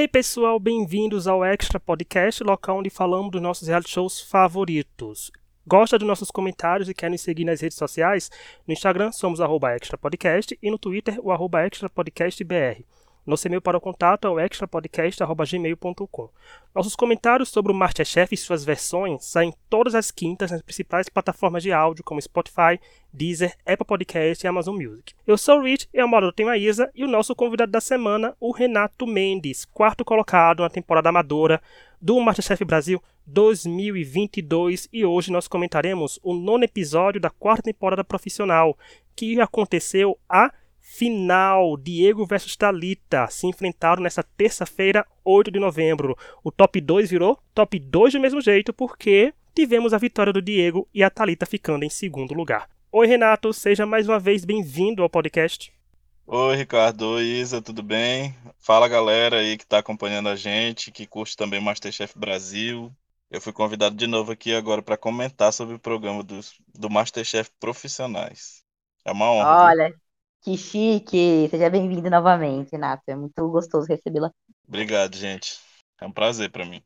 Hey pessoal, bem-vindos ao Extra Podcast, local onde falamos dos nossos reality shows favoritos. Gosta dos nossos comentários e quer nos seguir nas redes sociais? No Instagram somos arroba Extra Podcast e no Twitter o arroba Extra Podcast BR. Nosso e-mail para o contato é o extrapodcast.gmail.com. Nossos comentários sobre o Masterchef e suas versões saem todas as quintas nas principais plataformas de áudio como Spotify, Deezer, Apple Podcast e Amazon Music. Eu sou o Rich, e a moda tem a Isa, e o nosso convidado da semana, o Renato Mendes, quarto colocado na temporada amadora do Masterchef Brasil 2022 e hoje nós comentaremos o nono episódio da quarta temporada profissional que aconteceu a final, Diego versus Talita se enfrentaram nessa terça-feira, 8 de novembro. O top 2 virou top 2 do mesmo jeito, porque tivemos a vitória do Diego e a Talita ficando em segundo lugar. Oi, Renato, seja mais uma vez bem-vindo ao podcast. Oi, Ricardo. Oi, Isa, tudo bem? Fala, galera aí que está acompanhando a gente, que curte também Masterchef Brasil. Eu fui convidado de novo aqui agora para comentar sobre o programa do, do Masterchef Profissionais. É uma honra. Olha, que chique! Seja bem-vindo novamente, Renato. É muito gostoso recebê-la. Obrigado, gente. É um prazer para mim.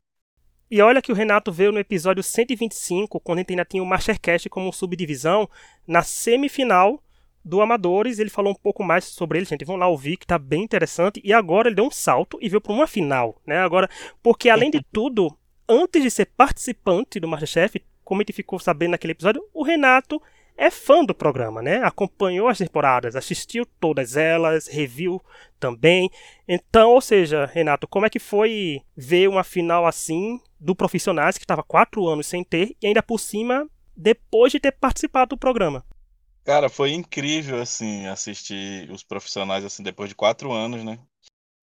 E olha que o Renato veio no episódio 125, quando a gente ainda tinha o Mastercast como subdivisão, na semifinal do Amadores. Ele falou um pouco mais sobre ele, gente. Vão lá ouvir, que tá bem interessante. E agora ele deu um salto e veio para uma final, né? Agora, porque além de tudo, antes de ser participante do Masterchef, como a gente ficou sabendo naquele episódio, o Renato é fã do programa, né? Acompanhou as temporadas, assistiu todas elas, reviu também. Então, ou seja, Renato, como é que foi ver uma final assim do Profissionais que estava quatro anos sem ter e ainda por cima depois de ter participado do programa? Cara, foi incrível assim assistir os Profissionais assim depois de quatro anos, né?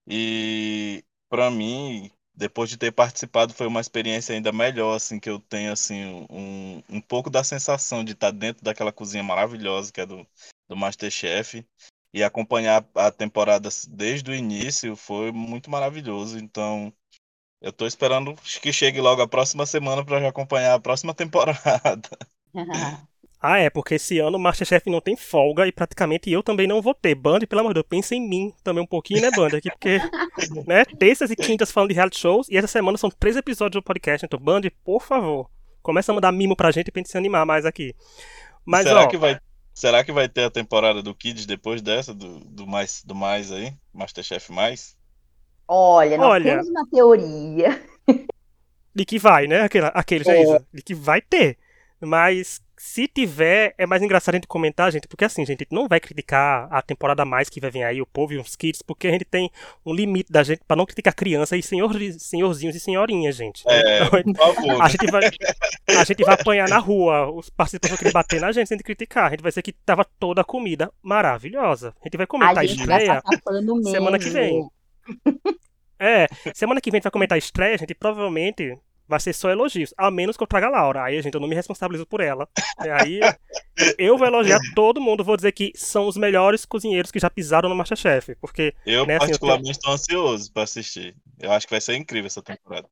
E para mim depois de ter participado, foi uma experiência ainda melhor, assim, que eu tenho, assim, um, um pouco da sensação de estar dentro daquela cozinha maravilhosa que é do, do Masterchef e acompanhar a temporada desde o início foi muito maravilhoso. Então, eu estou esperando que chegue logo a próxima semana para acompanhar a próxima temporada. Ah, é, porque esse ano o Masterchef não tem folga e praticamente eu também não vou ter. Band, pelo amor de Deus, pensa em mim também um pouquinho, né, Band? Aqui, porque, né, terças e quintas falando de reality shows e essa semana são três episódios do podcast. Então, Band, por favor, começa a mandar mimo pra gente pra gente se animar mais aqui. Mas, será, ó, que vai, será que vai ter a temporada do Kids depois dessa, do, do, mais, do mais aí? Masterchef mais? Olha, nós Olha, temos uma teoria. De que vai, né? Aquele, aquele é. de que vai ter. Mas se tiver, é mais engraçado a gente comentar, gente, porque assim, gente, não vai criticar a temporada a mais que vai vir aí, o povo e os kids, porque a gente tem um limite da gente para não criticar criança e senhor, senhorzinhos e senhorinhas, gente. É, então, por favor. A gente, vai, a gente vai apanhar na rua, os participantes vão querer bater na gente sem criticar. A gente vai ser que tava toda a comida maravilhosa. A gente vai comentar a, a estreia semana que vem. É, semana que vem a gente vai comentar a estreia, gente, provavelmente vai ser só elogios. A menos que eu traga a Laura. Aí, gente, eu não me responsabilizo por ela. Aí eu vou elogiar todo mundo, vou dizer que são os melhores cozinheiros que já pisaram no Masterchef. Porque. Eu, né, particularmente, estou assim, tenho... ansioso para assistir. Eu acho que vai ser incrível essa temporada.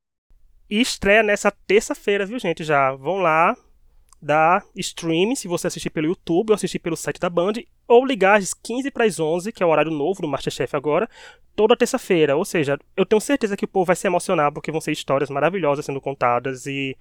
E estreia nessa terça-feira, viu, gente? Já vão lá, da stream, se você assistir pelo YouTube ou assistir pelo site da Band, ou ligar às 15 para as 11, que é o horário novo do Masterchef agora, toda terça-feira. Ou seja, eu tenho certeza que o povo vai se emocionar porque vão ser histórias maravilhosas sendo contadas e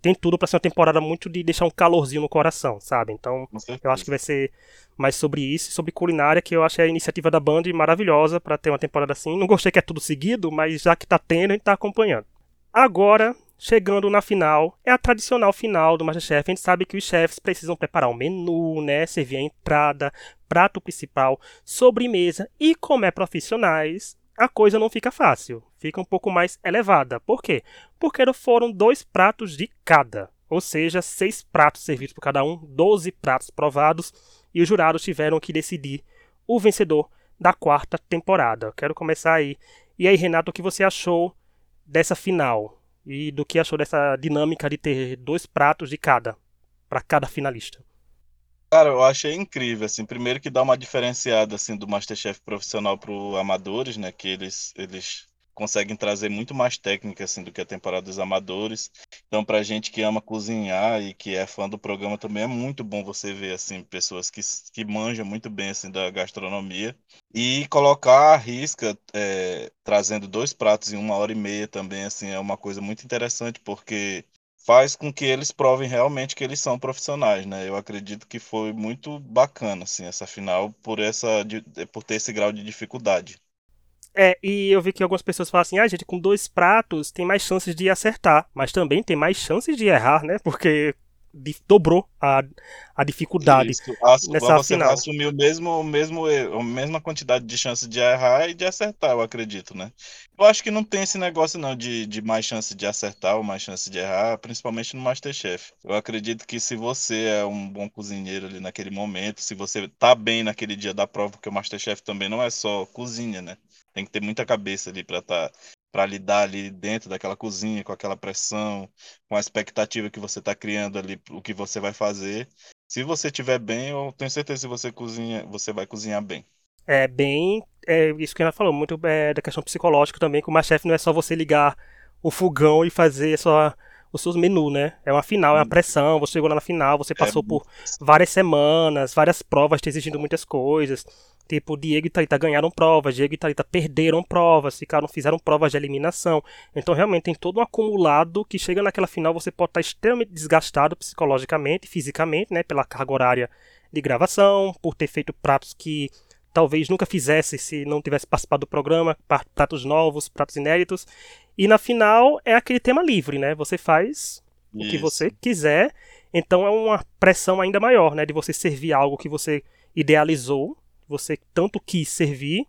tem tudo para ser uma temporada muito de deixar um calorzinho no coração, sabe? Então, eu acho que vai ser mais sobre isso, sobre culinária, que eu acho a iniciativa da Band maravilhosa para ter uma temporada assim. Não gostei que é tudo seguido, mas já que tá tendo, a gente tá acompanhando. Agora, Chegando na final, é a tradicional final do Masterchef. A gente sabe que os chefes precisam preparar o um menu, né? Servir a entrada, prato principal, sobremesa. E como é profissionais, a coisa não fica fácil. Fica um pouco mais elevada. Por quê? Porque foram dois pratos de cada. Ou seja, seis pratos servidos por cada um, doze pratos provados. E os jurados tiveram que decidir o vencedor da quarta temporada. quero começar aí. E aí, Renato, o que você achou dessa final? E do que achou dessa dinâmica de ter dois pratos de cada para cada finalista. Cara, eu achei incrível, assim, primeiro que dá uma diferenciada assim do MasterChef profissional para amadores, né, que eles eles conseguem trazer muito mais técnica assim do que a temporada dos amadores. Então, pra gente que ama cozinhar e que é fã do programa também é muito bom você ver assim pessoas que, que manjam muito bem assim da gastronomia e colocar a risca é, trazendo dois pratos em uma hora e meia também assim é uma coisa muito interessante porque faz com que eles provem realmente que eles são profissionais, né? Eu acredito que foi muito bacana assim essa final por essa por ter esse grau de dificuldade. É, e eu vi que algumas pessoas falam assim, ah, gente, com dois pratos tem mais chances de acertar, mas também tem mais chances de errar, né? Porque dobrou a, a dificuldade Isso. nessa você final. assumiu o mesmo, o mesmo, a mesma quantidade de chances de errar e de acertar, eu acredito, né? Eu acho que não tem esse negócio não de, de mais chance de acertar ou mais chance de errar, principalmente no Masterchef. Eu acredito que se você é um bom cozinheiro ali naquele momento, se você tá bem naquele dia da prova, porque o Masterchef também não é só cozinha, né? Tem que ter muita cabeça ali para tá, para lidar ali dentro daquela cozinha, com aquela pressão, com a expectativa que você está criando ali, o que você vai fazer. Se você estiver bem, eu tenho certeza que você cozinha, você vai cozinhar bem. É bem, é isso que ela falou, muito é, da questão psicológica também, que o chefe não é só você ligar o fogão e fazer só os seus menus, né? É uma final, é uma pressão, você chegou lá na final, você é passou é por várias semanas, várias provas te exigindo muitas coisas. Tipo, Diego e Thalita ganharam provas, Diego e Thalita perderam provas, ficaram, fizeram provas de eliminação. Então, realmente, tem todo um acumulado que chega naquela final, você pode estar extremamente desgastado psicologicamente, fisicamente, né? Pela carga horária de gravação, por ter feito pratos que talvez nunca fizesse se não tivesse participado do programa, pratos novos, pratos inéditos. E na final é aquele tema livre, né? Você faz Isso. o que você quiser. Então é uma pressão ainda maior, né? De você servir algo que você idealizou você tanto quis servir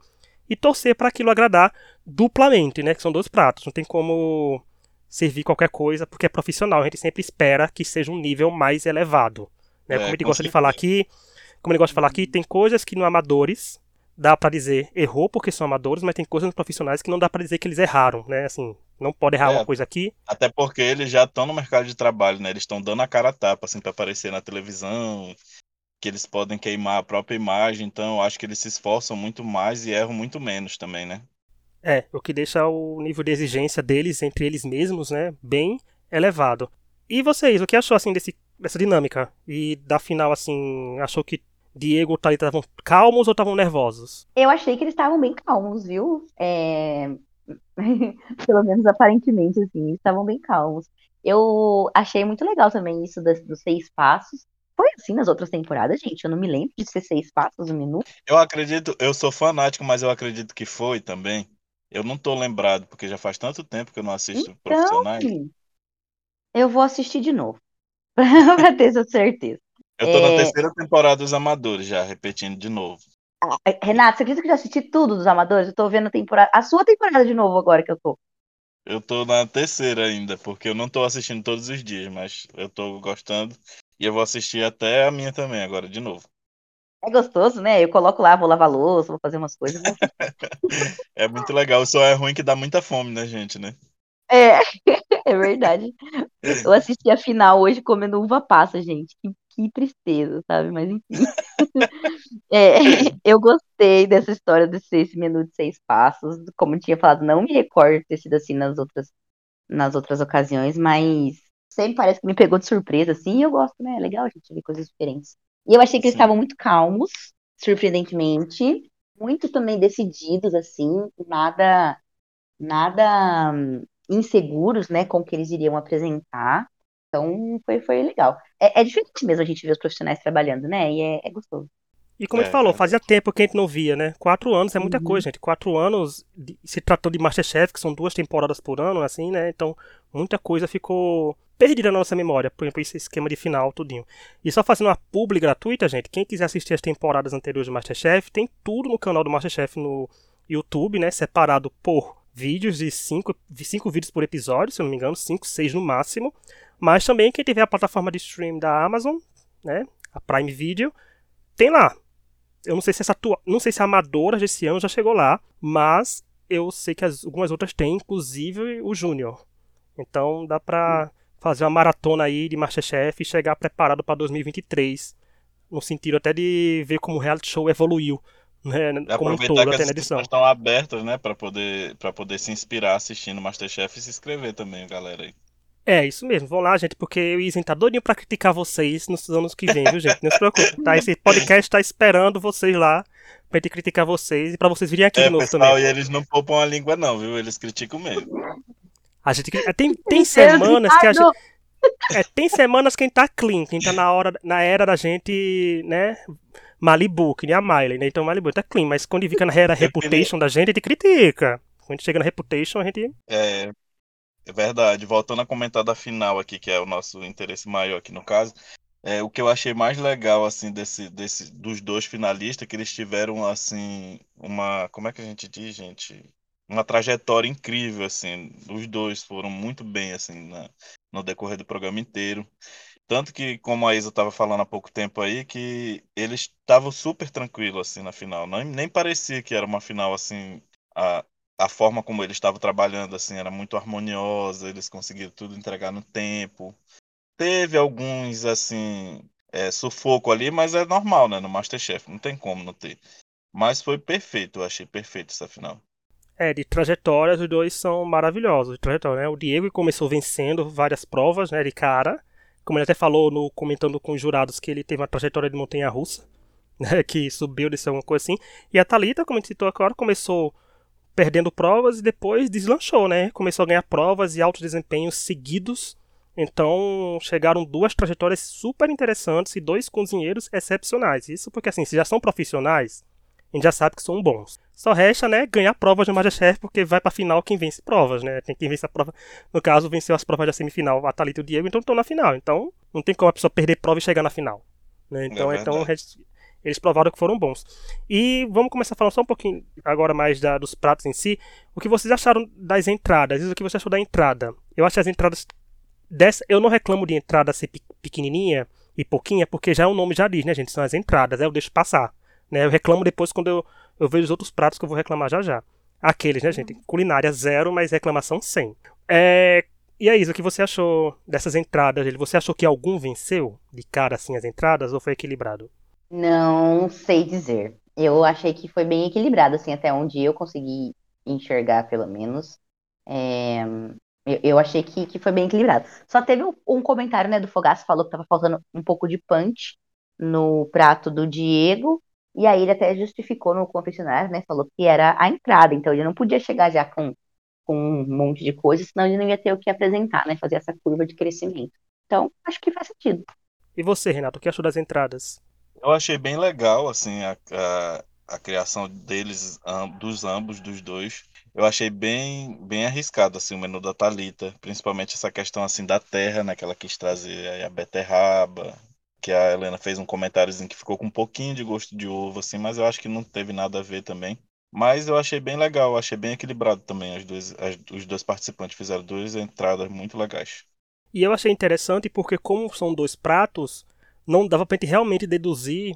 e torcer para aquilo agradar duplamente, né? Que são dois pratos. Não tem como servir qualquer coisa porque é profissional. A gente sempre espera que seja um nível mais elevado. Né? É, como ele gosta de falar aqui, como ele gosta de falar aqui, tem coisas que no amadores dá para dizer errou porque são amadores, mas tem coisas nos profissionais que não dá para dizer que eles erraram, né? Assim, não pode errar é, uma coisa aqui. Até porque eles já estão no mercado de trabalho, né? Eles estão dando a cara a tapa assim para aparecer na televisão, que eles podem queimar a própria imagem, então eu acho que eles se esforçam muito mais e erram muito menos também, né? É, o que deixa o nível de exigência deles entre eles mesmos, né, bem elevado. E vocês, o que achou assim desse, dessa dinâmica? E da final assim, achou que Diego e Thalita estavam calmos ou estavam nervosos? Eu achei que eles estavam bem calmos, viu? É... Pelo menos aparentemente, assim, eles estavam bem calmos. Eu achei muito legal também isso dos seis passos. Foi assim nas outras temporadas, gente. Eu não me lembro de ser seis passos no minuto. Eu acredito, eu sou fanático, mas eu acredito que foi também. Eu não tô lembrado, porque já faz tanto tempo que eu não assisto então, profissionais. Eu vou assistir de novo. pra ter essa certeza. Eu tô é... na terceira temporada dos Amadores, já, repetindo de novo. Ah, é, Renato, você acredita que eu já assisti tudo dos Amadores? Eu tô vendo a temporada. A sua temporada de novo agora que eu tô. Eu tô na terceira ainda, porque eu não tô assistindo todos os dias, mas eu tô gostando. E eu vou assistir até a minha também agora, de novo. É gostoso, né? Eu coloco lá, vou lavar louça, vou fazer umas coisas. é muito legal, só é ruim que dá muita fome, né, gente, né? É, é verdade. Eu assisti a final hoje comendo uva passa, gente. Que, que tristeza, sabe? Mas enfim. É, eu gostei dessa história dos seis minutos, seis passos. Como tinha falado, não me recordo de ter sido assim nas outras, nas outras ocasiões, mas sempre parece que me pegou de surpresa, assim, e eu gosto, né? É legal a gente ver coisas diferentes. E eu achei que eles estavam muito calmos, surpreendentemente, muito também decididos, assim, nada, nada hum, inseguros, né, com o que eles iriam apresentar. Então, foi, foi legal. É, é diferente mesmo a gente ver os profissionais trabalhando, né? E é, é gostoso. E como é, a gente falou, é. fazia tempo que a gente não via, né? Quatro anos é muita uhum. coisa, gente. Quatro anos se tratou de Masterchef, que são duas temporadas por ano, assim, né? Então, muita coisa ficou perdida na nossa memória, por exemplo, esse esquema de final, tudinho. E só fazendo uma publi gratuita, gente, quem quiser assistir as temporadas anteriores do Masterchef, tem tudo no canal do Masterchef no YouTube, né, separado por vídeos de cinco, de cinco vídeos por episódio, se eu não me engano, cinco, seis no máximo. Mas também quem tiver a plataforma de stream da Amazon, né, a Prime Video, tem lá. Eu não sei se essa tua, não sei se a Amadora desse ano já chegou lá, mas eu sei que as, algumas outras têm, inclusive o Júnior. Então dá pra fazer uma maratona aí de Masterchef e chegar preparado para 2023, no sentido até de ver como o reality show evoluiu né, como um todo, que até na edição. estão abertas, né? Pra poder, pra poder se inspirar assistindo Masterchef e se inscrever também, galera aí. É, isso mesmo. Vão lá, gente, porque o Isen tá doidinho pra criticar vocês nos anos que vem, viu, gente? Não se preocupe, tá? Esse podcast tá esperando vocês lá pra gente criticar vocês e pra vocês virem aqui É, de novo pessoal, também. e eles não poupam a língua, não, viu? Eles criticam mesmo. A gente, tem, tem semanas que a gente. É, tem semanas quem tá clean, quem tá na hora, na era da gente, né? Malibu, que nem a Miley, né? Então Malibu tá clean, mas quando fica na era reputation da gente, a gente critica. Quando a gente chega na reputation, a gente. É, é verdade. Voltando a comentar da final aqui, que é o nosso interesse maior aqui no caso. É, o que eu achei mais legal, assim, desse, desse, dos dois finalistas, que eles tiveram, assim, uma. Como é que a gente diz, gente? Uma trajetória incrível, assim. Os dois foram muito bem, assim, na- no decorrer do programa inteiro. Tanto que, como a Isa estava falando há pouco tempo aí, que eles estavam super tranquilos, assim, na final. Nem, nem parecia que era uma final, assim. A, a forma como eles estavam trabalhando, assim, era muito harmoniosa, eles conseguiram tudo entregar no tempo. Teve alguns, assim, é, sufoco ali, mas é normal, né? No Masterchef, não tem como não ter. Mas foi perfeito, eu achei perfeito essa final. É, de trajetórias, os dois são maravilhosos. De trajetória, né? O Diego começou vencendo várias provas, né? De cara. Como ele até falou no comentando com os jurados que ele teve uma trajetória de montanha russa, né? Que subiu, desceu alguma coisa assim. E a Thalita, como a gente citou agora, começou perdendo provas e depois deslanchou, né? Começou a ganhar provas e altos desempenhos seguidos. Então chegaram duas trajetórias super interessantes e dois cozinheiros excepcionais. Isso porque assim, se já são profissionais, a gente já sabe que são bons. Só resta, né, ganhar provas no Masterchef, porque vai pra final quem vence provas, né? Tem quem vence a prova. No caso, venceu as provas da semifinal, a Thalita e o Diego, então estão na final. Então, não tem como a pessoa perder prova e chegar na final. Né? Então, É então verdade. eles provaram que foram bons. E vamos começar falando só um pouquinho agora mais da- dos pratos em si. O que vocês acharam das entradas? Isso o que você achou da entrada? Eu acho as entradas dessa, eu não reclamo de entrada ser pe- pequenininha e pouquinha, porque já o nome já diz, né, gente? São as entradas, aí eu deixo passar. Né? Eu reclamo depois quando eu, eu vejo os outros pratos que eu vou reclamar já já. Aqueles, né, gente? Culinária zero, mas reclamação 100. É, e aí, o que você achou dessas entradas? Ele? Você achou que algum venceu de cara assim as entradas ou foi equilibrado? Não sei dizer. Eu achei que foi bem equilibrado, assim, até onde eu consegui enxergar, pelo menos. É, eu, eu achei que, que foi bem equilibrado. Só teve um, um comentário, né, do Fogaça, falou que tava faltando um pouco de punch no prato do Diego. E aí ele até justificou no confessionário, né? Falou que era a entrada, então ele não podia chegar já com, com um monte de coisa, senão ele não ia ter o que apresentar, né? Fazer essa curva de crescimento. Então, acho que faz sentido. E você, Renato, o que achou das entradas? Eu achei bem legal, assim, a, a, a criação deles, dos ambos, dos dois. Eu achei bem, bem arriscado, assim, o menu da Thalita, principalmente essa questão, assim, da terra, né, que ela quis trazer aí a beterraba, que a Helena fez um comentáriozinho que ficou com um pouquinho de gosto de ovo, assim, mas eu acho que não teve nada a ver também. Mas eu achei bem legal, achei bem equilibrado também. As duas, as- os dois participantes fizeram duas entradas muito legais. E eu achei interessante porque, como são dois pratos, não dava pra gente realmente deduzir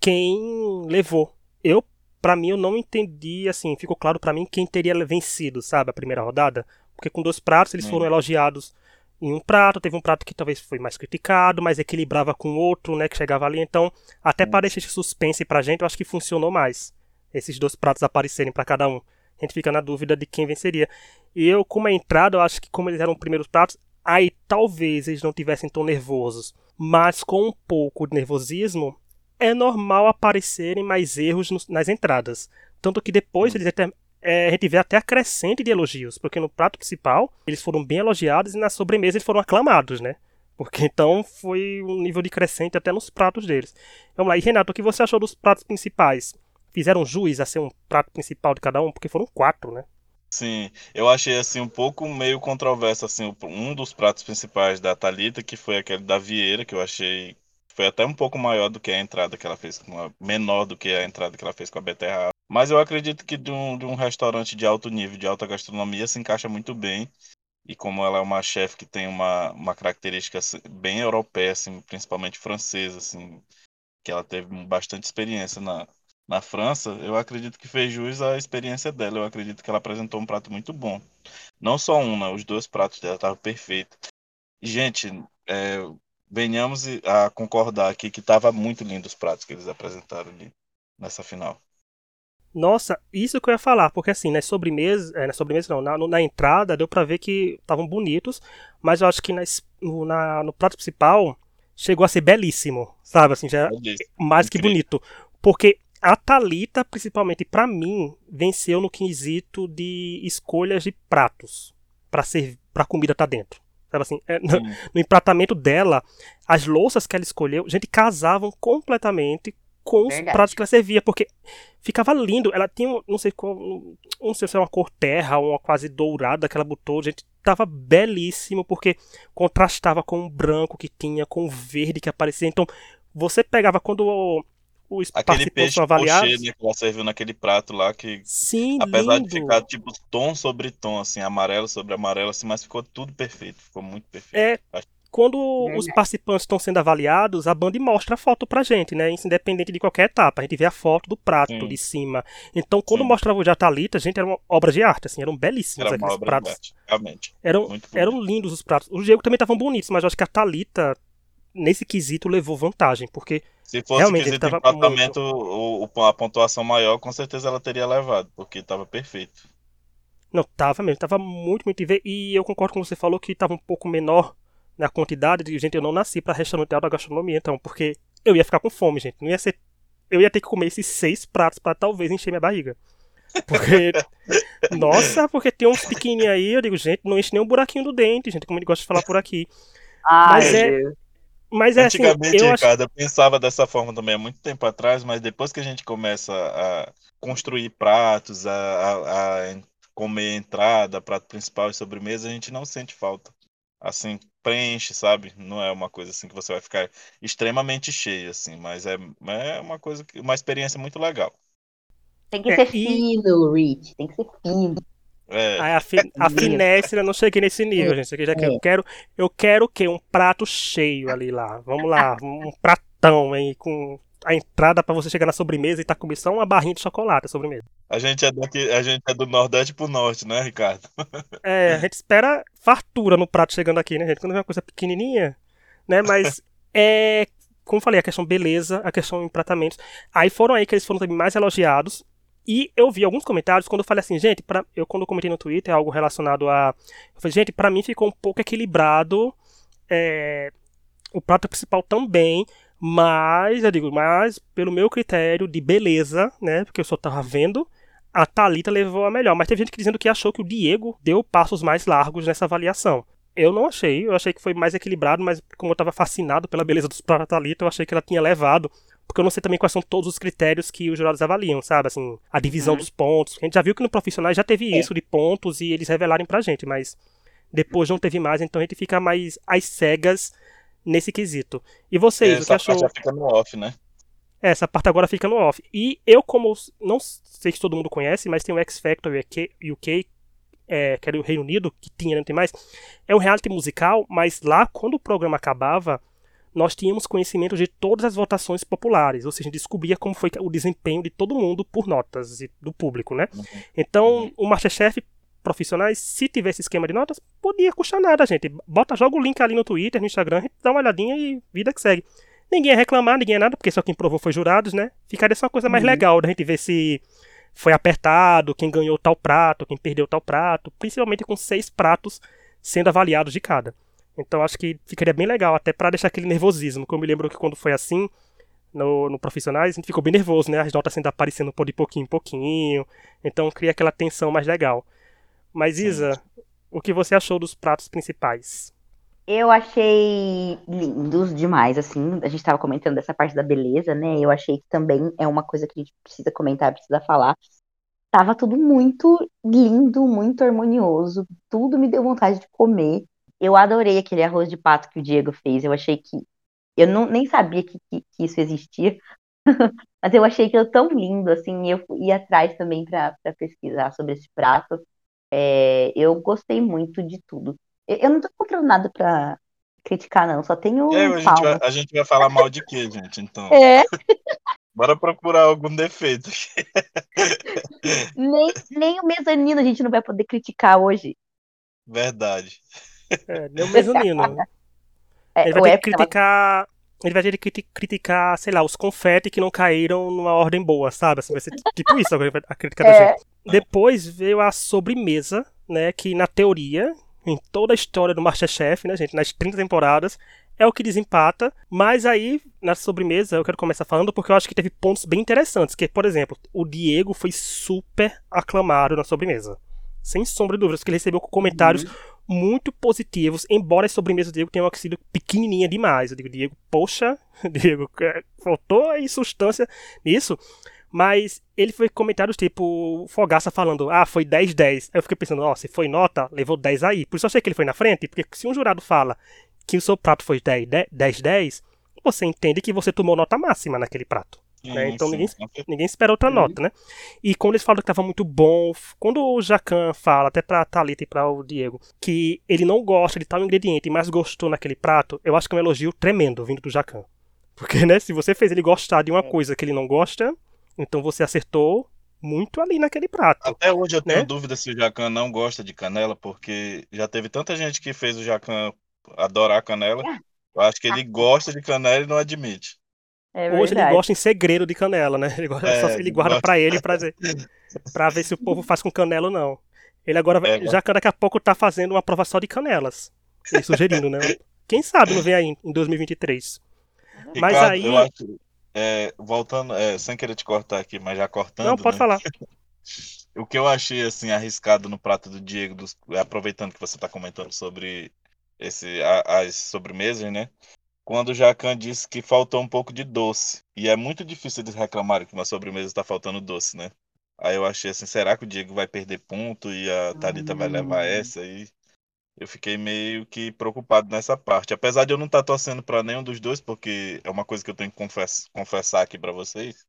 quem levou. Eu, pra mim, eu não entendi, assim, ficou claro pra mim quem teria vencido, sabe, a primeira rodada. Porque com dois pratos eles foram elogiados em um prato, teve um prato que talvez foi mais criticado, mas equilibrava com outro, né, que chegava ali. Então, até Sim. para esse suspense pra gente, eu acho que funcionou mais. Esses dois pratos aparecerem pra cada um. A gente fica na dúvida de quem venceria. E eu, como a entrada, eu acho que como eles eram os primeiros pratos, aí talvez eles não tivessem tão nervosos. Mas com um pouco de nervosismo, é normal aparecerem mais erros nas entradas. Tanto que depois eles até, é, a gente vê até a crescente de elogios, porque no prato principal eles foram bem elogiados e na sobremesa eles foram aclamados, né? Porque então foi um nível de crescente até nos pratos deles. Vamos lá, e Renato, o que você achou dos pratos principais? Fizeram juiz a ser um prato principal de cada um? Porque foram quatro, né? Sim, eu achei assim um pouco meio controverso assim um dos pratos principais da Thalita, que foi aquele da Vieira, que eu achei foi até um pouco maior do que a entrada que ela fez menor do que a entrada que ela fez com a beterraba. Mas eu acredito que de um, de um restaurante de alto nível, de alta gastronomia, se encaixa muito bem. E como ela é uma chefe que tem uma, uma característica assim, bem europeia, assim, principalmente francesa, assim, que ela teve bastante experiência na, na França, eu acredito que fez jus à experiência dela. Eu acredito que ela apresentou um prato muito bom. Não só um, né? Os dois pratos dela estavam perfeitos. Gente, é, venhamos a concordar aqui que tava muito lindo os pratos que eles apresentaram ali nessa final. Nossa, isso que eu ia falar, porque assim, nas sobremesas, é, na sobremesa não, na, na entrada deu pra ver que estavam bonitos, mas eu acho que nas, no, na, no prato principal chegou a ser belíssimo, sabe? Assim, já mais que bonito. Porque a Talita, principalmente para mim, venceu no quesito de escolhas de pratos para ser para comida tá dentro. Sabe assim, é, no, no, empratamento dela, as louças que ela escolheu, gente, casavam completamente com os Verdade. pratos que ela servia, porque ficava lindo. Ela tinha, não sei qual, não sei se é uma cor terra, uma quase dourada que ela botou, gente, tava belíssimo, porque contrastava com o branco que tinha, com o verde que aparecia. Então, você pegava quando os Aquele peixe avaliados. Pochê, né, que ela serviu naquele prato lá, que Sim, apesar lindo. de ficar tipo tom sobre tom, assim, amarelo sobre amarelo, assim, mas ficou tudo perfeito, ficou muito perfeito. É, quando os participantes estão sendo avaliados, a Band mostra a foto pra gente, né? Isso independente de qualquer etapa. A gente vê a foto do prato Sim. de cima. Então, quando Sim. mostrava o de Atalita, gente, era uma obra de arte, assim, eram belíssimos Era aqueles pratos. Realmente. Eram, eram lindos os pratos. Os Diego também estavam bonitos, mas eu acho que a Talita, nesse quesito, levou vantagem, porque se fosse realmente quesito ele empatamento, muito... o, a pontuação maior, com certeza ela teria levado, porque estava perfeito. Não, tava mesmo, tava muito, muito. E eu concordo com você falou que tava um pouco menor na quantidade de gente, eu não nasci para restaurante da gastronomia, então, porque eu ia ficar com fome, gente. Não ia ser. Eu ia ter que comer esses seis pratos para talvez encher minha barriga. Porque. nossa, porque tem uns pequenininhos aí, eu digo, gente, não enche nem um buraquinho do dente, gente, como ele gosta de falar por aqui. Ai, mas é. Mas é assim, Antigamente, eu Ricardo, acho... eu pensava dessa forma também há muito tempo atrás, mas depois que a gente começa a construir pratos, a, a, a comer entrada, prato principal e sobremesa, a gente não sente falta. Assim, preenche, sabe? Não é uma coisa assim que você vai ficar extremamente cheio, assim, mas é, é uma coisa, uma experiência muito legal. Tem que é, ser e... fino, Rich, tem que ser fino. É. a, fi, a finesse eu não cheguei nesse nível, gente. Eu, já, é. eu quero, eu quero o quê? Um prato cheio ali lá. Vamos lá, um pratão aí com a entrada para você chegar na sobremesa e tá comendo só uma barrinha de chocolate a sobremesa. A gente é daqui, a gente é do Nordeste pro Norte, né, Ricardo? É, a gente espera fartura no prato chegando aqui, né, gente? Quando vem uma coisa pequenininha, né, mas é, como falei, a questão beleza, a questão empratamentos. Aí foram aí que eles foram também mais elogiados. E eu vi alguns comentários quando eu falei assim, gente, pra, eu quando eu comentei no Twitter algo relacionado a. Eu falei, gente, pra mim ficou um pouco equilibrado é, o prato principal também, mas, eu digo, mas pelo meu critério de beleza, né? Porque eu só tava vendo, a Talita levou a melhor. Mas teve gente dizendo que achou que o Diego deu passos mais largos nessa avaliação. Eu não achei, eu achei que foi mais equilibrado, mas como eu tava fascinado pela beleza dos pratos da Thalita, eu achei que ela tinha levado. Porque eu não sei também quais são todos os critérios que os jurados avaliam, sabe? Assim, a divisão uhum. dos pontos. A gente já viu que no profissional já teve é. isso de pontos e eles revelarem pra gente, mas depois não teve mais, então a gente fica mais às cegas nesse quesito. E vocês, Essa o que achou? já fica no off, né? Essa parte agora fica no off. E eu, como não sei se todo mundo conhece, mas tem o X Factor UK, é, que era o Reino Unido, que tinha, não tem mais. É um reality musical, mas lá, quando o programa acabava, nós tínhamos conhecimento de todas as votações populares, ou seja, descobria como foi o desempenho de todo mundo por notas do público, né? Uhum. Então, uhum. o Masterchef profissionais, se tivesse esquema de notas, podia custar nada, gente. Bota, joga o link ali no Twitter, no Instagram, dá uma olhadinha e vida que segue. Ninguém ia reclamar, ninguém ia nada, porque só quem provou foi jurados, né? Ficaria só uma coisa mais uhum. legal da gente ver se foi apertado, quem ganhou tal prato, quem perdeu tal prato, principalmente com seis pratos sendo avaliados de cada. Então acho que ficaria bem legal, até para deixar aquele nervosismo, que eu me lembro que quando foi assim, no, no Profissionais, a gente ficou bem nervoso, né? As notas sendo aparecendo de pouquinho em pouquinho, então cria aquela tensão mais legal. Mas Isa, Sim. o que você achou dos pratos principais? Eu achei lindos demais, assim. A gente estava comentando dessa parte da beleza, né? Eu achei que também é uma coisa que a gente precisa comentar, precisa falar. Tava tudo muito lindo, muito harmonioso. Tudo me deu vontade de comer. Eu adorei aquele arroz de pato que o Diego fez. Eu achei que. Eu não, nem sabia que, que, que isso existia. Mas eu achei que eu tão lindo, assim. Eu fui atrás também para pesquisar sobre esse prato. É, eu gostei muito de tudo. Eu, eu não tô encontrando nada pra criticar, não. Só tenho. É, a, gente vai, a, gente vai, falar mal de quê, gente? Então. É. Bora procurar algum defeito. nem, nem o mezanino a gente não vai poder criticar hoje. Verdade. É, nem o mezanino. É, Ele vai ter que criticar Ele vai ter que criticar, sei lá, os confetes que não caíram numa ordem boa, sabe? Assim, vai ser tipo isso a crítica da É. gente. Depois veio a sobremesa, né? Que na teoria, em toda a história do Masterchef, né, gente, nas 30 temporadas, é o que desempata. Mas aí, na sobremesa, eu quero começar falando porque eu acho que teve pontos bem interessantes. Que, por exemplo, o Diego foi super aclamado na sobremesa. Sem sombra de dúvidas, porque ele recebeu comentários muito positivos, embora as sobremesas do Diego tenham sido pequenininha demais. Eu digo, Diego, poxa, Diego, é, faltou aí substância nisso. Mas ele foi comentários tipo Fogaça falando, ah, foi 10-10. Aí eu fiquei pensando, ó, se foi nota, levou 10 aí. Por isso eu achei que ele foi na frente, porque se um jurado fala que o seu prato foi 10-10, você entende que você tomou nota máxima naquele prato. Né? Então Sim, ninguém, ninguém espera outra Uhum. nota, né? E quando eles falam que tava muito bom, quando o Jacan fala, até pra Thalita e pra o Diego, que ele não gosta de tal ingrediente, mas gostou naquele prato, eu acho que é um elogio tremendo vindo do Jacan. Porque, né, se você fez ele gostar de uma coisa que ele não gosta, então você acertou muito ali naquele prato. Até hoje eu tenho né? dúvida se o Jacan não gosta de canela, porque já teve tanta gente que fez o Jacan adorar canela. Eu acho que ele gosta de canela e não admite. É Hoje ele gosta em segredo de canela, né? Ele, gosta, É, só- ele ele guarda pra ele pra, pra ver se o povo faz com canela ou não. Ele agora, vai, É, gosta. Jacan daqui a pouco tá fazendo uma prova só de canelas. Ele sugerindo, né? Quem sabe não vem aí em 2023. Mas aí- eu acho, é, voltando, é, sem querer te cortar aqui, mas já cortando, Não, pode né? falar. O que eu achei assim arriscado no prato do Diego, dos- aproveitando que você está comentando sobre esse, a- as sobremesas, né? Quando o Jacan disse que faltou um pouco de doce. E é muito difícil eles reclamarem que uma sobremesa está faltando doce, né? Aí eu achei assim, será que o Diego vai perder ponto e a Thalita vai levar Hum. essa? E eu fiquei meio que preocupado nessa parte. Apesar de eu não estar torcendo para nenhum dos dois, porque é uma coisa que eu tenho que confess- confessar aqui para vocês.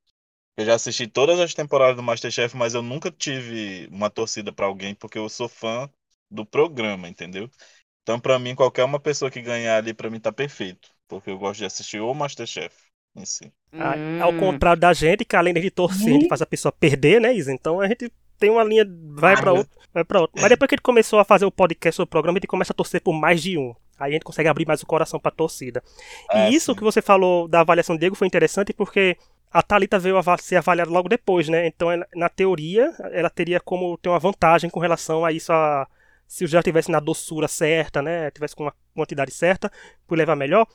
Eu já assisti todas as temporadas do Masterchef, mas eu nunca tive uma torcida para alguém, porque eu sou fã do programa, entendeu? Então, para mim, qualquer uma pessoa que ganhar ali, para mim, tá perfeito. Porque eu gosto de assistir o Masterchef em si. Ah, Hum. Ao contrário da gente, que além de torcer, a gente faz a pessoa perder, né, Isa? Então a gente tem uma linha, vai pra Ah, outro, vai pra outro. Mas depois que a gente começou a fazer o podcast sobre o programa, a gente começa a torcer por mais de um. Aí a gente consegue abrir mais o coração pra torcida. É, e isso sim. que você falou da avaliação do Diego foi interessante porque a Thalita veio ava- ser avaliada logo depois, né? Então, ela- na teoria, ela teria como ter uma vantagem com relação a isso, a, se o já tivesse na doçura certa, né? Tivesse com uma quantidade certa, por levar melhor.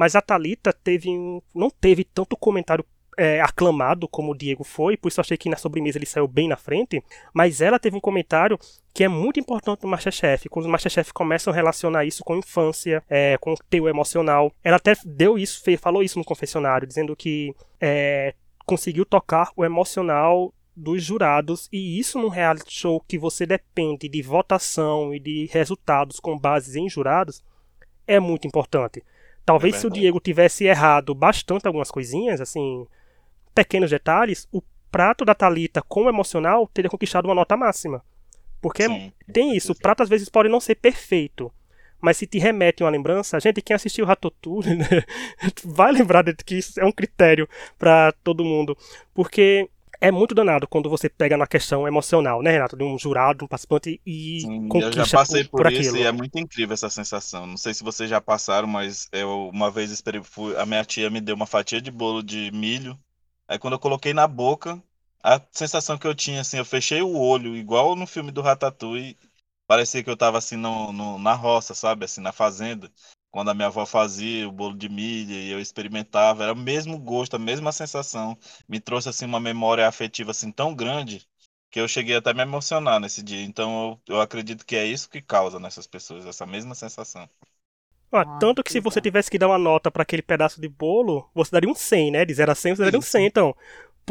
Mas a Thalita teve um, não teve tanto comentário é, aclamado como o Diego foi, por isso achei que na sobremesa ele saiu bem na frente. Mas ela teve um comentário que é muito importante no Masterchef. Quando os Masterchef começam a relacionar isso com infância, é, com o teu emocional. Ela até deu isso, falou isso no confessionário, dizendo que é, conseguiu tocar o emocional dos jurados e isso num reality show que você depende de votação e de resultados com bases em jurados é muito importante. Talvez É se o. Diego tivesse errado bastante algumas coisinhas, assim, pequenos detalhes, o prato da Talita com o emocional teria conquistado uma nota máxima. Porque Sim, tem isso, o prato às vezes pode não ser perfeito, mas se te remete a uma lembrança, gente, quem assistiu Ratatouille, né, vai lembrar de que isso é um critério pra todo mundo, porque é muito danado quando você pega na questão emocional, né, Renato, de um jurado, de um participante e Sim, eu conquista já passei por, por, por isso aquilo. e é muito incrível essa sensação. Não sei se vocês já passaram, mas eu uma vez a minha tia me deu uma fatia de bolo de milho. Aí quando eu coloquei na boca, a sensação que eu tinha, assim, eu fechei o olho, igual no filme do Ratatouille, parecia que eu tava assim no, no- na roça, sabe? Assim, na fazenda. Quando a minha avó fazia o bolo de milho e eu experimentava, era o mesmo gosto, a mesma sensação. Me trouxe assim uma memória afetiva assim tão grande que eu cheguei até a me emocionar nesse dia. Então eu, eu acredito que é isso que causa nessas pessoas, essa mesma sensação. Ah, tanto que se você tivesse que dar uma nota pra aquele pedaço de bolo, você daria um 100, né? De 0 a 100, você daria um Isso. 100. Então,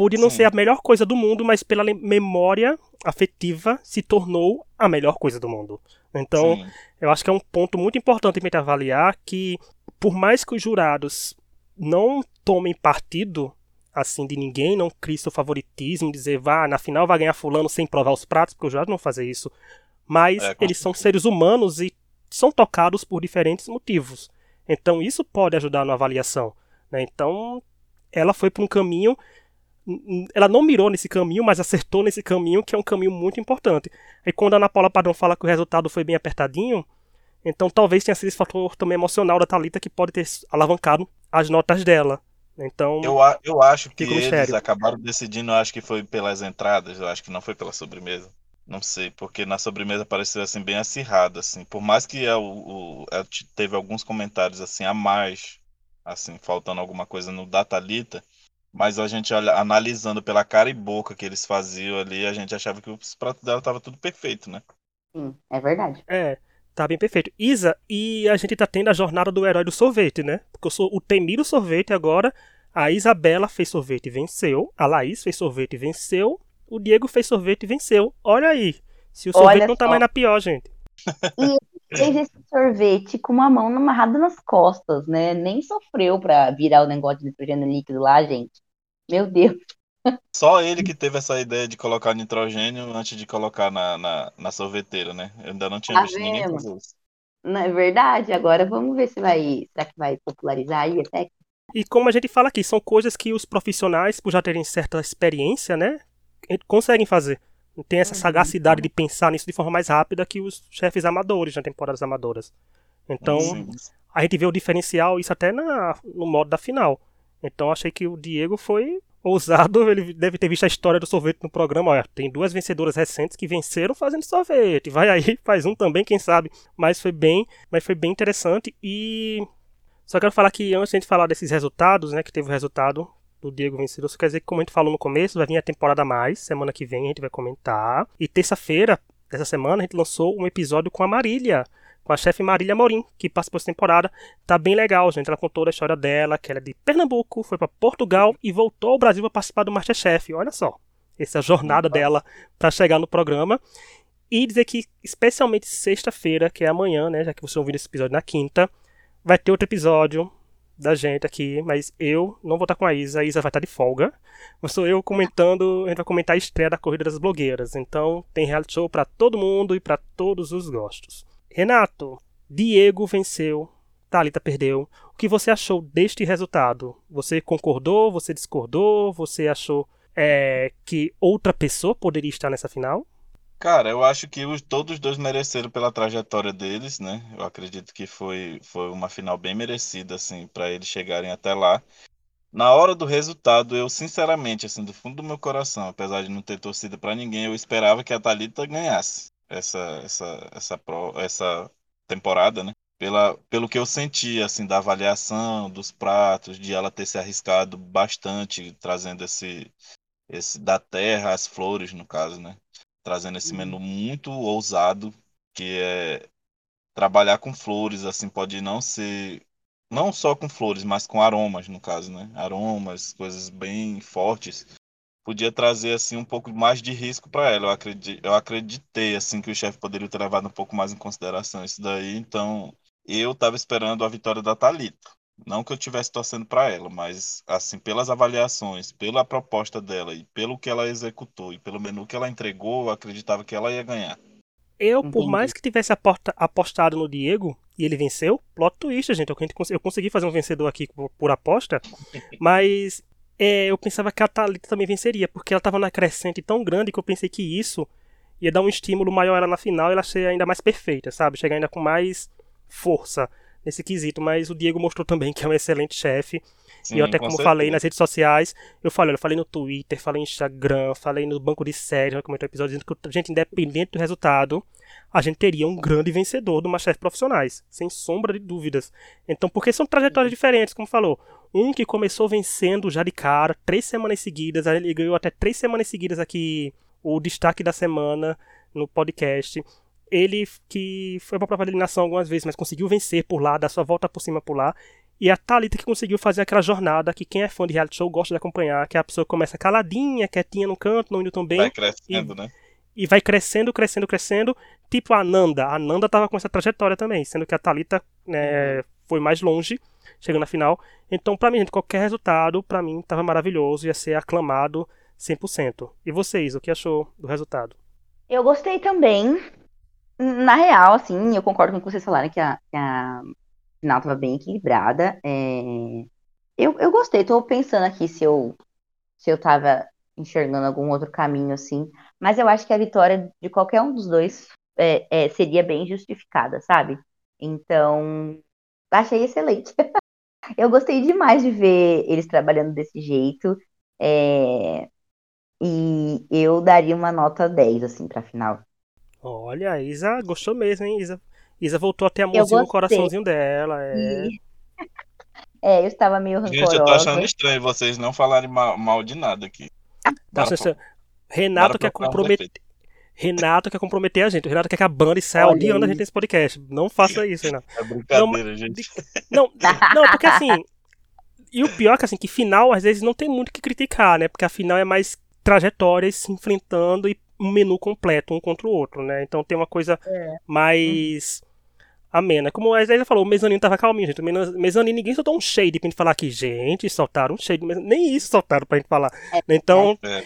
pode não Sim. ser a melhor coisa do mundo, mas pela memória afetiva se tornou a melhor coisa do mundo. Então, Sim, eu acho que é um ponto muito importante gente avaliar que, por mais que os jurados não tomem partido assim de ninguém, não criem seu favoritismo, dizer, vá, na final vai ganhar fulano sem provar os pratos, porque os jurados não fazem isso. Mas É, eles são seres humanos e são tocados por diferentes motivos. Então isso pode ajudar na avaliação. né? Então ela foi para um caminho. Ela não mirou nesse caminho, mas acertou nesse caminho, que é um caminho muito importante. E quando a Ana Paula Padrão fala que o resultado foi bem apertadinho, então talvez tenha sido esse fator também emocional da Thalita que pode ter alavancado as notas dela. Então, Eu, eu acho que eles mistério. acabaram decidindo, eu acho que foi pelas entradas, eu acho que não foi pela sobremesa. Não sei, porque na sobremesa pareceu assim bem acirrado, assim. Por mais que o- a- t- teve alguns comentários assim a mais, assim, faltando alguma coisa no da Thalita, mas a gente olha- analisando pela cara e boca que eles faziam ali, a gente achava que os pratos dela tava tudo perfeito, né? Sim, é verdade. é, tá bem perfeito. Isa, e a gente tá tendo a jornada do herói do sorvete, né? Porque eu sou o Temiro sorvete agora. A Isabela fez sorvete e venceu. A Laís fez sorvete e venceu. O Diego fez sorvete e venceu. Olha aí. Se o sorvete Olha não tá só. mais na pior, gente. Fez esse sorvete com uma mão amarrada nas costas, né? Nem sofreu pra virar o negócio de nitrogênio líquido lá, gente. Meu Deus. Só ele que teve essa ideia de colocar nitrogênio antes de colocar na, na, na sorveteira, né? Eu ainda não tinha Tá visto ninguém vendo? fazer isso. Não é verdade? Agora vamos ver se vai. Será que vai popularizar aí até? E como a gente fala aqui, são coisas que os profissionais, por já terem certa experiência, né, conseguem fazer. Tem essa sagacidade de pensar nisso de forma mais rápida que os chefes amadores na temporadas amadoras. Então, a gente vê o diferencial, isso até na, no modo da final. Então, achei que o Diego foi ousado. Ele deve ter visto a história do sorvete no programa. Olha, tem duas vencedoras recentes que venceram fazendo sorvete. Vai aí, faz um também, quem sabe. Mas foi bem, mas foi bem interessante. E só quero falar que antes de a gente falar desses resultados, né, que teve o resultado do Diego vencedor, quer dizer que, como a gente falou no começo, vai vir a temporada mais. Semana que vem a gente vai comentar. E terça-feira dessa semana a gente lançou um episódio com a Marília, com a chefe Marília Morim, que participou dessa temporada. Tá bem legal, gente. Ela contou a história dela, que ela é de Pernambuco, foi para Portugal e voltou ao Brasil para participar do Masterchef. Olha só, essa é a jornada Opa. dela para chegar no programa. E dizer que, especialmente sexta-feira, que é amanhã, né, já que você ouviu esse episódio na quinta, vai ter outro episódio da gente aqui, mas eu não vou estar com a Isa, a Isa vai estar de folga. Mas sou eu comentando, a gente vai comentar a estreia da Corrida das Blogueiras. Então tem reality show para todo mundo e para todos os gostos. Renato, Diego venceu, Thalita perdeu. O que você achou deste resultado? Você concordou? Você discordou? Você achou é, que outra pessoa poderia estar nessa final? Cara, eu acho que os, todos os dois mereceram pela trajetória deles, né? Eu acredito que foi, foi uma final bem merecida, assim, para eles chegarem até lá. Na hora do resultado, eu sinceramente, assim, do fundo do meu coração, apesar de não ter torcida para ninguém, eu esperava que a Thalita ganhasse essa, essa, essa, pro- essa temporada, né? Pela, pelo que eu senti, assim, da avaliação, dos pratos, de ela ter se arriscado bastante, trazendo esse, esse da terra às flores, no caso, né? Trazendo esse Uhum. menu muito ousado, que é trabalhar com flores, assim, pode não ser não só com flores, mas com aromas, no caso, né? Aromas, coisas bem fortes. Podia trazer assim um pouco mais de risco para ela. Eu acreditei, eu acreditei assim que o chefe poderia ter levado um pouco mais em consideração isso daí. Então, eu estava esperando a vitória da Thalita. Não que eu estivesse torcendo para ela, mas assim, pelas avaliações, pela proposta dela e pelo que ela executou e pelo menu que ela entregou, eu acreditava que ela ia ganhar. Eu, por Entendi. mais que tivesse apostado no Diego e ele venceu, plot twist, gente. Eu, cons- eu consegui fazer um vencedor aqui por, aposta, mas é, eu pensava que a Thalita também venceria, porque ela tava na crescente tão grande que eu pensei que isso ia dar um estímulo maior a ela na final e ela ser ainda mais perfeita, sabe? Chegar ainda com mais força nesse quesito. Mas o Diego mostrou também que é um excelente chefe. Sim, e eu até com como certeza. falei nas redes sociais, eu falei, eu falei no Twitter, falei no Instagram, falei no banco de séries, já comentou episódio dizendo que, gente, independente do resultado, a gente teria um grande vencedor do Masterchef Profissionais, sem sombra de dúvidas. Então, porque são trajetórias diferentes, como falou. Um que começou vencendo já de cara, três semanas seguidas, ele ganhou até três semanas seguidas aqui o destaque da semana no podcast. Ele que foi pra prova de eliminação algumas vezes, mas conseguiu vencer por lá, dar sua volta por cima por lá. E a Thalita que conseguiu fazer aquela jornada que quem é fã de reality show gosta de acompanhar, que a pessoa começa caladinha, quietinha no canto, não indo tão bem, Vai crescendo, né? e vai crescendo, crescendo, crescendo, tipo a Nanda. A Nanda tava com essa trajetória também, sendo que a Thalita né, foi mais longe, chegando na final. Então, pra mim, gente, qualquer resultado, pra mim, tava maravilhoso, ia ser aclamado 100%. E vocês, o que achou do resultado? Eu gostei também. Na real, assim, eu concordo com o que vocês falaram, que a, que a final estava bem equilibrada. É, Eu, eu gostei, tô pensando aqui se eu, se eu tava enxergando algum outro caminho, assim. Mas eu acho que a vitória de qualquer um dos dois é, é, seria bem justificada, sabe? Então, achei excelente. Eu gostei demais de ver eles trabalhando desse jeito. é, E eu daria uma nota 10, assim, pra final. Olha, a Isa gostou mesmo, hein, Isa? Isa voltou a ter a mãozinha no coraçãozinho dela. É. É, eu estava meio Gente, eu tô achando rancorosa. estranho vocês não falarem mal, mal de nada aqui. Tá pro- Renato quer comprometer. Renato quer comprometer a gente. O Renato quer que a banda saia odiando a gente nesse podcast. Não faça isso, Renato. É brincadeira, gente. Não, não, porque assim. E o pior é que assim, que final às vezes não tem muito o que criticar, né? Porque a final é mais trajetórias se enfrentando e um menu completo um contra o outro, né? Então tem uma coisa mais amena. Como a Zé falou, o mezanino tava calminho, gente. O mezanino ninguém soltou um shade pra gente falar aqui, gente, soltaram um shade, mas nem isso soltaram pra gente falar. Então, É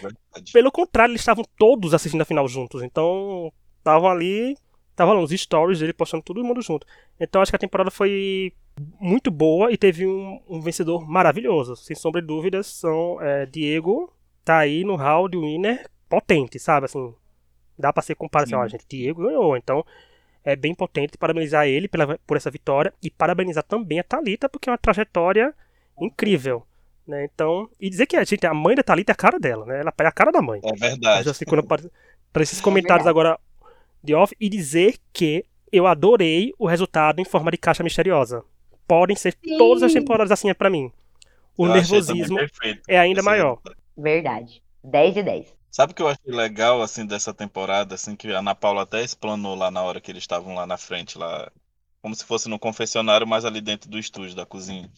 pelo contrário, eles estavam todos assistindo a final juntos. Então, estavam ali, estavam lá os stories dele postando todo mundo junto. Então, acho que a temporada foi muito boa e teve um, um vencedor maravilhoso. Sem sombra de dúvidas, são é, Diego, tá aí no hall de winner potente, sabe? Assim, dá pra ser comparado assim, Sim. ó, gente, Diego ganhou. Então, é bem potente parabenizar ele pela, por essa vitória e parabenizar também a Thalita, porque é uma trajetória incrível. Né? Então, e dizer que a gente, a mãe da Thalita é a cara dela, né? Ela é a cara da mãe. É verdade. assim, quando para esses comentários agora de off e dizer que eu adorei o resultado em forma de caixa misteriosa. Podem ser Sim. todas as temporadas assim é pra mim. O Eu nervosismo é ainda esse maior. Verdade. 10 de 10. Sabe o que eu achei legal, assim, dessa temporada, assim, que a Ana Paula até explanou lá na hora que eles estavam lá na frente, lá, como se fosse no confessionário, mas ali dentro do estúdio, da cozinha.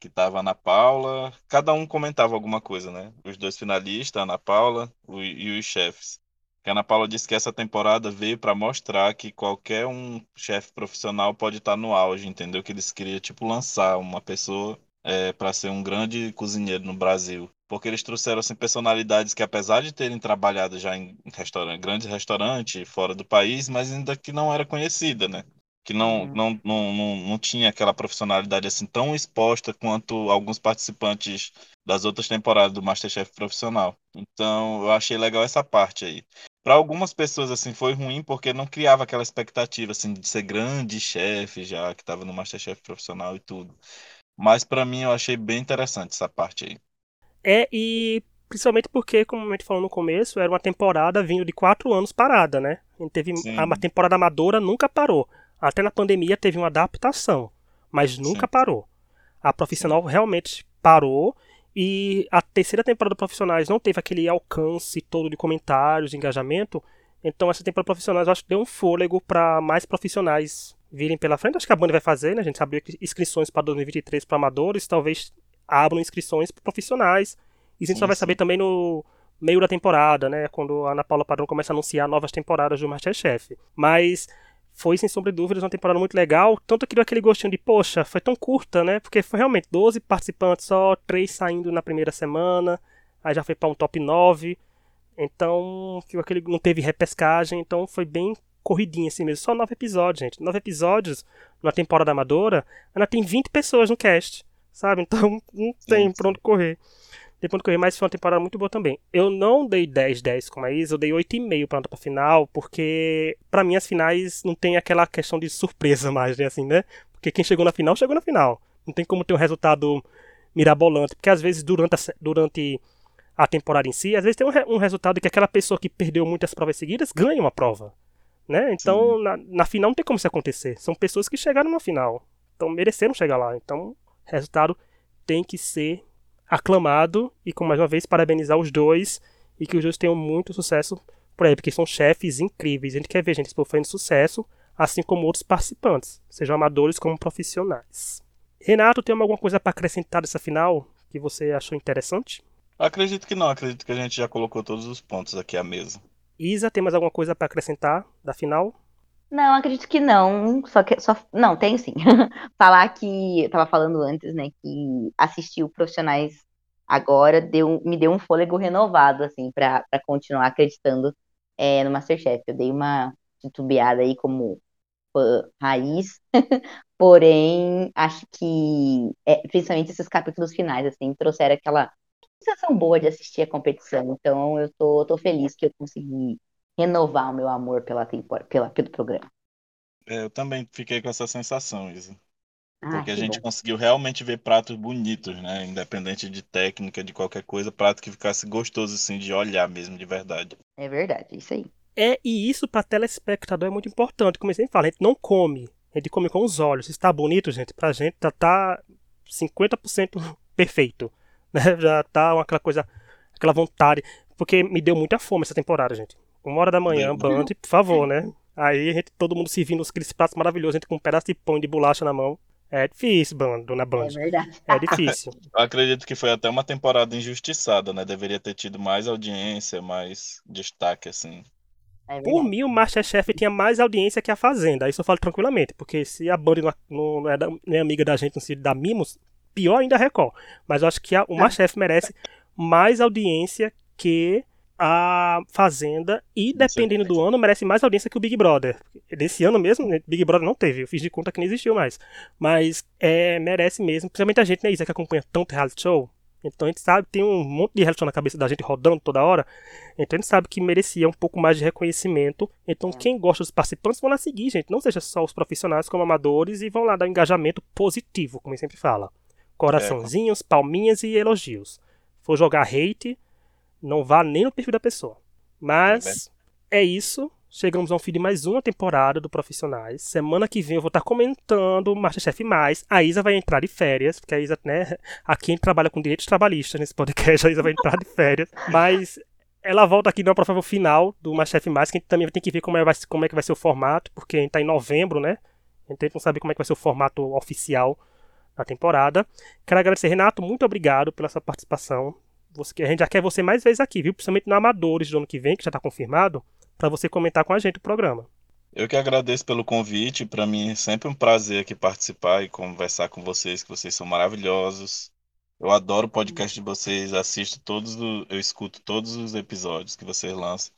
Que tava a Ana Paula, cada um comentava alguma coisa, né? Os dois finalistas, a Ana Paula o- e os chefes. A Ana Paula disse que essa temporada veio pra mostrar que qualquer um chefe profissional pode estar no auge, entendeu? Que eles queriam, tipo, lançar uma pessoa é, para ser um grande cozinheiro no Brasil. Porque eles trouxeram assim, personalidades que, apesar de terem trabalhado já em restaurante, grandes restaurantes fora do país, mas ainda que não era conhecida, né? Que não, Uhum. não, não, não, não tinha aquela profissionalidade assim tão exposta quanto alguns participantes das outras temporadas do Masterchef profissional. Então, eu achei legal essa parte aí. Para algumas pessoas assim foi ruim porque não criava aquela expectativa assim de ser grande chefe já que estava no Masterchef profissional e tudo. Mas para mim eu achei bem interessante essa parte aí. É, e principalmente porque, como a gente falou no começo, era uma temporada vindo de quatro anos parada, né? A teve Sim. a uma temporada amadora nunca parou. Até na pandemia teve uma adaptação, mas nunca Sim. parou. A profissional realmente parou e a terceira temporada profissionais não teve aquele alcance todo de comentários, de engajamento. Então essa temporada profissionais eu acho que deu um fôlego para mais profissionais virem pela frente. Acho que a Band vai fazer, né? A gente abriu inscrições para 2023 para amadores, talvez abram inscrições profissionais. E a gente Sim, só vai sim. saber também no meio da temporada, né? Quando a Ana Paula Padrão começa a anunciar novas temporadas do Masterchef. Mas foi, sem sombra de dúvidas, uma temporada muito legal. Tanto que deu aquele gostinho de, poxa, foi tão curta, né? Porque foi realmente 12 participantes só, 3 saindo na primeira semana. Aí já foi para um top 9. Então, aquele, não teve repescagem. Então foi bem corridinho assim mesmo. Só 9 episódios, gente. 9 episódios numa temporada amadora, ainda tem 20 pessoas no cast. Sabe? Então não tem pra onde correr. Tem pra onde correr, mas foi uma temporada muito boa também. Eu não dei 10, 10 como a Isa, eu dei 8,5 pra nota pra final, porque pra mim as finais não tem aquela questão de surpresa mais, né? Assim, né? Porque quem chegou na final, chegou na final. Não tem como ter um resultado mirabolante, porque às vezes durante a, durante a temporada em si, às vezes tem um, re- um resultado que aquela pessoa que perdeu muitas provas seguidas ganha uma prova. Né? Então, na, na final não tem como isso acontecer. São pessoas que chegaram na final. Então, mereceram chegar lá. Então, resultado tem que ser aclamado e, com mais uma vez, parabenizar os dois e que os dois tenham muito sucesso por aí, porque são chefes incríveis. A gente quer ver gente fazendo sucesso, assim como outros participantes, sejam amadores como profissionais. Renato, tem alguma coisa para acrescentar dessa final que você achou interessante? Acredito que não, acredito que a gente já colocou todos os pontos aqui à mesa. Isa, tem mais alguma coisa para acrescentar da final? Não, acredito que não. Só que só não, tem sim. Falar que eu tava falando antes, né, que assistir o profissionais agora deu, me deu um fôlego renovado assim para continuar acreditando é, no MasterChef. Eu dei uma titubeada aí como fã raiz, porém acho que é, principalmente esses capítulos finais assim trouxeram aquela sensação boa de assistir a competição. Então eu tô, tô feliz que eu consegui renovar o meu amor pela temporada, pela, pelo programa. É, eu também fiquei com essa sensação, Isa. Ah, Porque a gente bom. conseguiu realmente ver pratos bonitos, né? Independente de técnica, de qualquer coisa, prato que ficasse gostoso, assim, de olhar mesmo, de verdade. É verdade, é isso aí. É, e isso para telespectador é muito importante. Como eu sempre falo, a gente não come, a gente come com os olhos. Se está bonito, gente, pra gente já tá 50% perfeito. Né? Já tá aquela coisa, aquela vontade. Porque me deu muita fome essa temporada, gente. Uma hora da manhã, Deu. Band, por favor, né? Aí a gente, todo mundo servindo aqueles pratos maravilhosos, a gente com um pedaço de pão de bolacha na mão. É difícil, Band, dona É Band. verdade. É difícil. Eu acredito que foi até uma temporada injustiçada, né? Deveria ter tido mais audiência, mais destaque, assim. É Por mim, o Masterchef tinha mais audiência que a Fazenda. Isso eu falo tranquilamente. Porque se a Band não, não, não é, da- não é amiga da gente, não se dá mimos, pior ainda a Record. Mas eu acho que a- o Masterchef merece mais audiência que a Fazenda. E dependendo do ano, merece mais audiência que o Big Brother. Desse ano mesmo, né, Big Brother não teve. Eu fiz de conta que não existiu mais. Mas é, merece mesmo. Principalmente a gente, né, Isa, que acompanha tanto reality show. Então a gente sabe, tem um monte de reality show na cabeça da gente rodando toda hora. Então a gente sabe que merecia um pouco mais de reconhecimento. Então quem gosta dos participantes vão lá seguir, gente. Não seja só os profissionais como amadores e vão lá dar um engajamento positivo, como a gente sempre fala. Coraçãozinhos, palminhas e elogios. For jogar hate, não vá nem no perfil da pessoa. Mas é isso. Chegamos ao fim de mais uma temporada do Profissionais. Semana que vem eu vou estar comentando o Masterchef Mais. A Isa vai entrar de férias, porque a Isa, né, aqui a gente trabalha com direitos trabalhistas nesse podcast, a Isa vai entrar de férias. Mas ela volta aqui no provável final do Masterchef Mais, que a gente também tem que ver como é, como é que vai ser o formato, porque a gente tá em novembro, né? Então a gente não sabe como é que vai ser o formato oficial da temporada. Quero agradecer, Renato, muito obrigado pela sua participação. Você, a gente já quer você mais vezes aqui, viu? Principalmente no Amadores do ano que vem, que já tá confirmado, para você comentar com a gente o programa. Eu que agradeço pelo convite. Para mim é sempre um prazer aqui participar e conversar com vocês, que vocês são maravilhosos. Eu adoro o podcast de vocês, assisto todos, eu escuto todos os episódios que vocês lançam.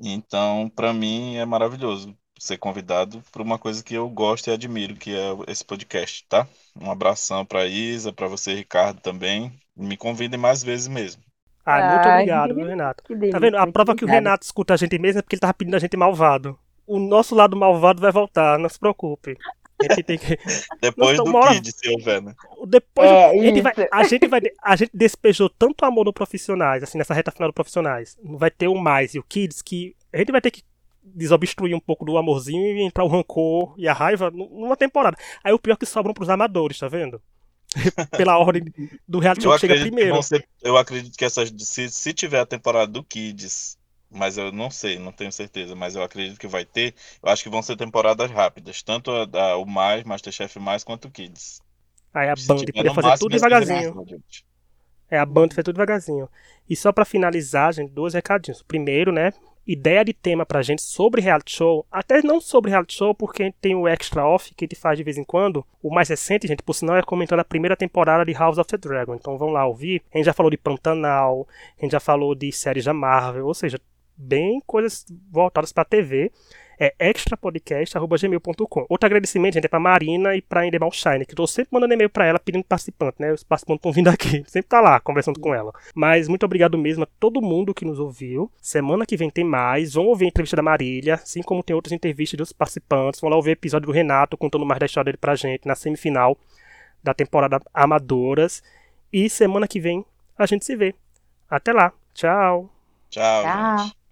Então, para mim é maravilhoso ser convidado por uma coisa que eu gosto e admiro, que é esse podcast, tá? Um abração para Isa, para você, Ricardo, também. Me convidem mais vezes mesmo. Ah, muito obrigado, viu, Renato. Delícia, Tá vendo? A prova que o. Renato escuta a gente mesmo é porque ele tava pedindo a gente malvado. O nosso lado malvado vai voltar, não se preocupe. A gente tem que. Depois do hora- Kid, se houver, né? Depois É, a, gente vai, a gente vai. A gente despejou tanto amor no profissionais, assim, nessa reta final do profissionais. Vai ter o mais e o Kids que a gente vai ter que desobstruir um pouco do amorzinho e entrar o rancor e a raiva nu- numa temporada. Aí o pior é que sobram pros amadores, tá vendo? Pela ordem do reality show Eu que chega que primeiro. vão ser- eu acredito que essas, se, se tiver a temporada do Kids, mas eu não sei, não tenho certeza, mas eu acredito que vai ter. Eu acho que vão ser temporadas rápidas, tanto a, da- o mais, Masterchef mais, quanto o Kids. Aí a Band podia fazer máximo, tudo esse 15 devagarzinho. É, a Band fez tudo devagarzinho. E só pra finalizar, gente, dois recadinhos. Primeiro, né, ideia de tema pra gente sobre reality show. Até não sobre reality show, porque tem o Extra Off, que a gente faz de vez em quando. O mais recente, gente, por sinal, é comentando a primeira temporada de House of the Dragon. Então vão lá ouvir. A gente já falou de Pantanal, a gente já falou de séries da Marvel, ou seja, bem coisas voltadas pra TV. É extrapodcast.gmail.com. Outro agradecimento, gente, é pra Marina e pra Endemar Shine, que eu tô sempre mandando e-mail pra ela pedindo participante, né? Os participantes estão vindo aqui, sempre tá lá conversando com ela. Mas muito obrigado mesmo a todo mundo que nos ouviu. Semana que vem tem mais. Vão ouvir a entrevista da Marília, assim como tem outras entrevistas dos participantes. Vão lá ouvir o episódio do Renato contando mais da história dele pra gente na semifinal da temporada Amadoras. E semana que vem a gente se vê. Até lá. Tchau. Tchau, Tchau. gente.